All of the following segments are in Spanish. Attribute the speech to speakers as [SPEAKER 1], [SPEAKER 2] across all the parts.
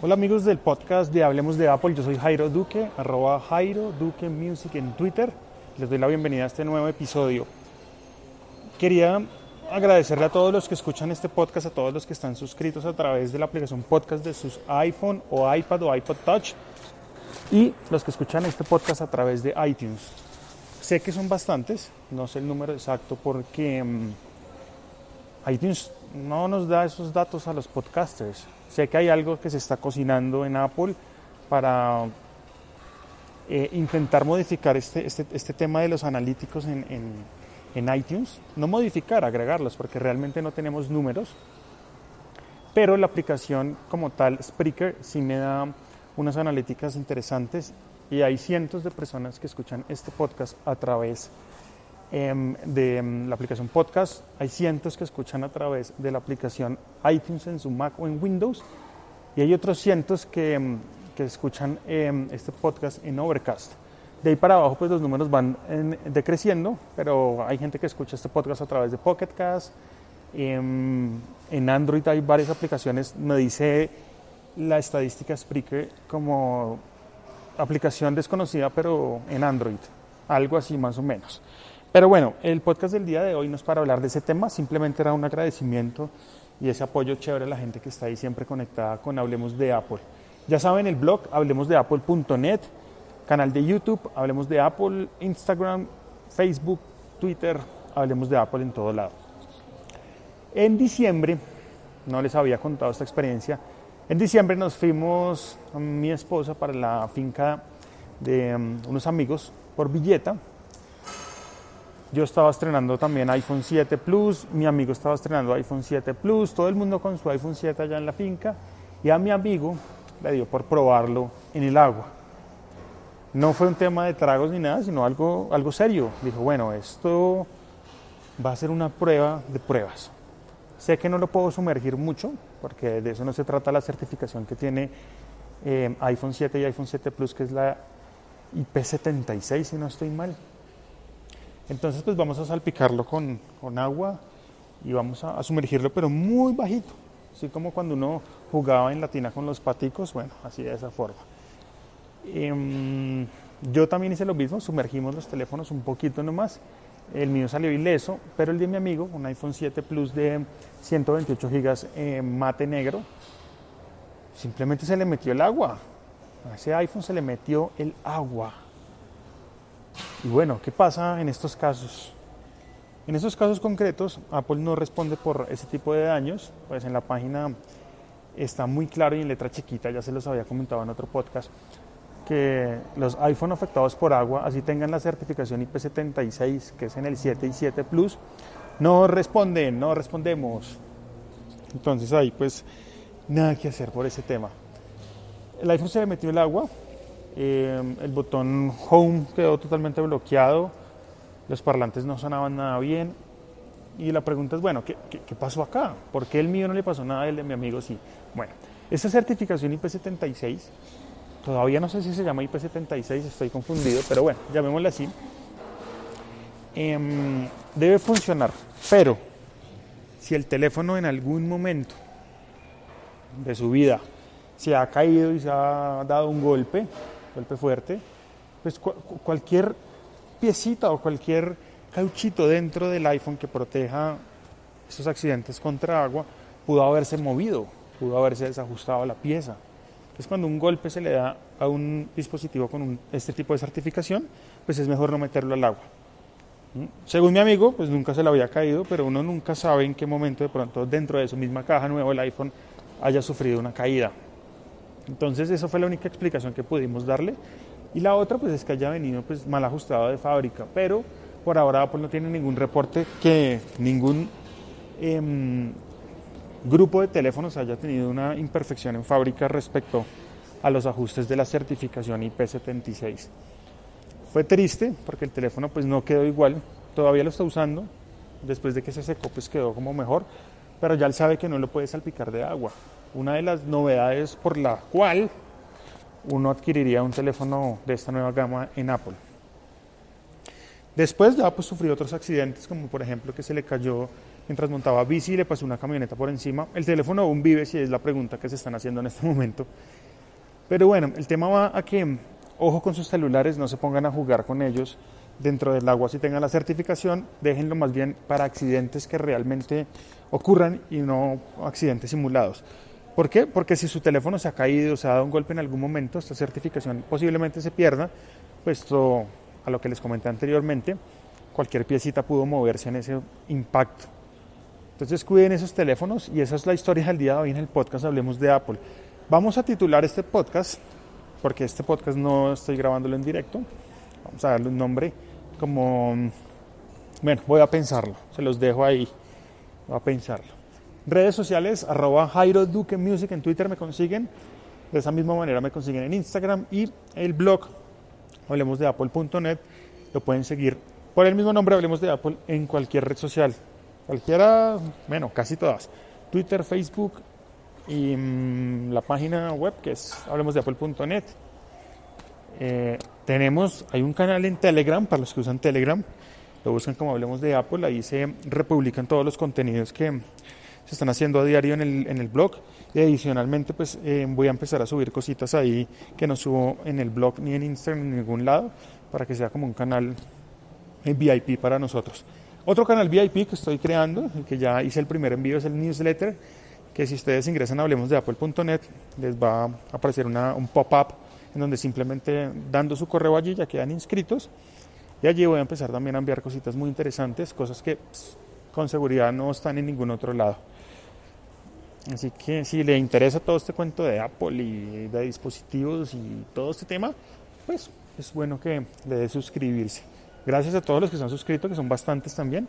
[SPEAKER 1] Hola amigos del podcast de Hablemos de Apple, yo soy Jairo Duque, arroba Jairo Duque Music en Twitter. Les doy la bienvenida a este nuevo episodio. Quería agradecerle a todos los que escuchan este podcast, a todos los que están suscritos a través de la aplicación podcast de sus iPhone o iPad o iPod Touch y los que escuchan este podcast a través de iTunes. Sé que son bastantes, no sé el número exacto porque um, iTunes no nos da esos datos a los podcasters. Sé que hay algo que se está cocinando en Apple para eh, intentar modificar este, este, este, tema de los analíticos en, en, iTunes. No modificar, agregarlos, porque realmente no tenemos números. Pero la aplicación como tal, Spreaker, sí me da unas analíticas interesantes y hay cientos de personas que escuchan este podcast a través de um, la aplicación podcast. Hay cientos que escuchan a través de la aplicación iTunes en su Mac o en Windows. Y hay otros cientos que, um, que escuchan este podcast en Overcast. De ahí para abajo, pues los números van en, decreciendo, pero hay gente que escucha este podcast a través de Pocket Cast. En Android hay varias aplicaciones. Me dice la estadística Spreaker como aplicación desconocida, pero en Android. Algo así más o menos. Pero bueno, el podcast del día de hoy no es para hablar de ese tema, simplemente era un agradecimiento y ese apoyo chévere a la gente que está ahí siempre conectada con Hablemos de Apple. Ya saben, el blog hablemosdeapple.net, canal de YouTube, Hablemos de Apple, Instagram, Facebook, Twitter, Hablemos de Apple en todo lado. En diciembre, no les había contado esta experiencia, en diciembre nos fuimos mi esposa para la finca de um, unos amigos por Villeta, yo estaba estrenando también iPhone 7 Plus, mi amigo estaba estrenando iPhone 7 Plus, todo el mundo con su iPhone 7 allá en la finca y a mi amigo le dio por probarlo en el agua. No fue un tema de tragos ni nada, sino algo, algo serio. Dijo, bueno, esto va a ser una prueba de pruebas. Sé que no lo puedo sumergir mucho, porque de eso no se trata la certificación que tiene eh, iPhone 7 y iPhone 7 Plus, que es la IP76, si no estoy mal. Entonces pues vamos a salpicarlo con, con agua y vamos a, sumergirlo pero muy bajito, así como cuando uno jugaba en la tina con los paticos, bueno, así de esa forma. Eh, yo también hice lo mismo, sumergimos los teléfonos un poquito nomás, el mío salió ileso, pero el de mi amigo, un iPhone 7 Plus de 128 GB eh, mate negro, simplemente se le metió el agua, a ese iPhone se le metió el agua. Y bueno, ¿qué pasa en estos casos? En estos casos concretos, Apple no responde por ese tipo de daños, pues en la página está muy claro y en letra chiquita, ya se los había comentado en otro podcast, que los iPhone afectados por agua, así tengan la certificación IP76, que es en el 7 y 7 Plus, no responden, no respondemos. Entonces ahí pues nada que hacer por ese tema. El iPhone se le metió el agua, eh, el botón Home quedó totalmente bloqueado, los parlantes no sonaban nada bien. Y la pregunta es, bueno, ¿qué, qué, pasó acá? ¿Por qué el mío no le pasó nada, el de mi amigo sí? Bueno, esta certificación IP76, todavía no sé si se llama IP76, estoy confundido, pero bueno, llamémosla así, eh, debe funcionar. Pero si el teléfono en algún momento de su vida se ha caído y se ha dado un golpe, golpe fuerte, pues cu cualquier piecita o cualquier cauchito dentro del iPhone que proteja estos accidentes contra agua pudo haberse movido, pudo haberse desajustado la pieza. Entonces cuando un golpe se le da a un dispositivo con un, este tipo de certificación, pues es mejor no meterlo al agua. Según mi amigo, pues nunca se le había caído, pero uno nunca sabe en qué momento de pronto dentro de su misma caja nueva el iPhone haya sufrido una caída. Entonces, esa fue la única explicación que pudimos darle. Y la otra, pues es que haya venido pues, mal ajustado de fábrica. Pero por ahora Apple no tiene ningún reporte que ningún eh, grupo de teléfonos haya tenido una imperfección en fábrica respecto a los ajustes de la certificación IP76. Fue triste porque el teléfono pues no quedó igual, todavía lo está usando, después de que se secó pues quedó como mejor, pero ya él sabe que no lo puede salpicar de agua. Una de las novedades por la cual uno adquiriría un teléfono de esta nueva gama en Apple. Después ya pues sufrió otros accidentes como por ejemplo que se le cayó mientras montaba bici le pasó una camioneta por encima. El teléfono aún vive, si es la pregunta que se están haciendo en este momento. Pero bueno, el tema va a que, ojo con sus celulares, no se pongan a jugar con ellos dentro del agua si tengan la certificación, déjenlo más bien para accidentes que realmente ocurran y no accidentes simulados. ¿Por qué? Porque si su teléfono se ha caído, se ha dado un golpe en algún momento, esta certificación posiblemente se pierda, puesto a lo que les comenté anteriormente, cualquier piecita pudo moverse en ese impacto. Entonces cuiden esos teléfonos y esa es la historia del día de hoy en el podcast Hablemos de Apple. Vamos a titular este podcast, porque este podcast no estoy grabándolo en directo, vamos a darle un nombre como, bueno, voy a pensarlo, se los dejo ahí, voy a pensarlo. Redes sociales, arroba Jairo Duque Music en Twitter me consiguen, de esa misma manera me consiguen en Instagram y el blog, hablemos de apple.net, lo pueden seguir por el mismo nombre, hablemos de Apple en cualquier red social. Cualquiera, bueno, casi todas. Twitter, Facebook y mm, la página web que es hablemosdeapple.net. Eh, tenemos, hay un canal en Telegram para los que usan Telegram. Lo buscan como Hablemos de Apple. Ahí se republican todos los contenidos que se están haciendo a diario en el, en el blog. Y adicionalmente, pues eh, voy a empezar a subir cositas ahí que no subo en el blog ni en Instagram ni en ningún lado para que sea como un canal VIP para nosotros. Otro canal VIP que estoy creando, que ya hice el primer envío, es el newsletter, que si ustedes ingresan a hablemos de apple.net, les va a aparecer una, un pop-up en donde simplemente dando su correo allí ya quedan inscritos. Y allí voy a empezar también a enviar cositas muy interesantes, cosas que con seguridad no están en ningún otro lado. Así que si le interesa todo este cuento de Apple y de dispositivos y todo este tema, pues es bueno que le dé suscribirse. Gracias a todos los que se han suscrito, que son bastantes también.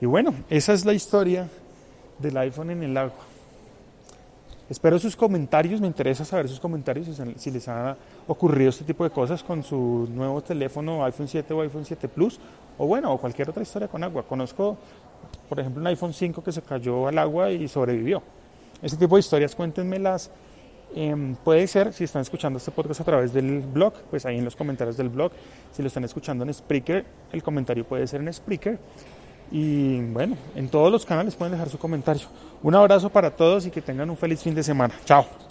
[SPEAKER 1] Y bueno, esa es la historia del iPhone en el agua. Espero sus comentarios, me interesa saber sus comentarios si les ha ocurrido este tipo de cosas con su nuevo teléfono iPhone 7 o iPhone 7 Plus o bueno, o cualquier otra historia con agua. Conozco, por ejemplo, un iPhone 5 que se cayó al agua y sobrevivió. Este tipo de historias cuéntenmelas Em, puede ser, si están escuchando este podcast a través del blog, pues ahí en los comentarios del blog. Si lo están escuchando en Spreaker, el comentario puede ser en Spreaker. Y bueno, en todos los canales pueden dejar su comentario. Un abrazo para todos y que tengan un feliz fin de semana. Chao.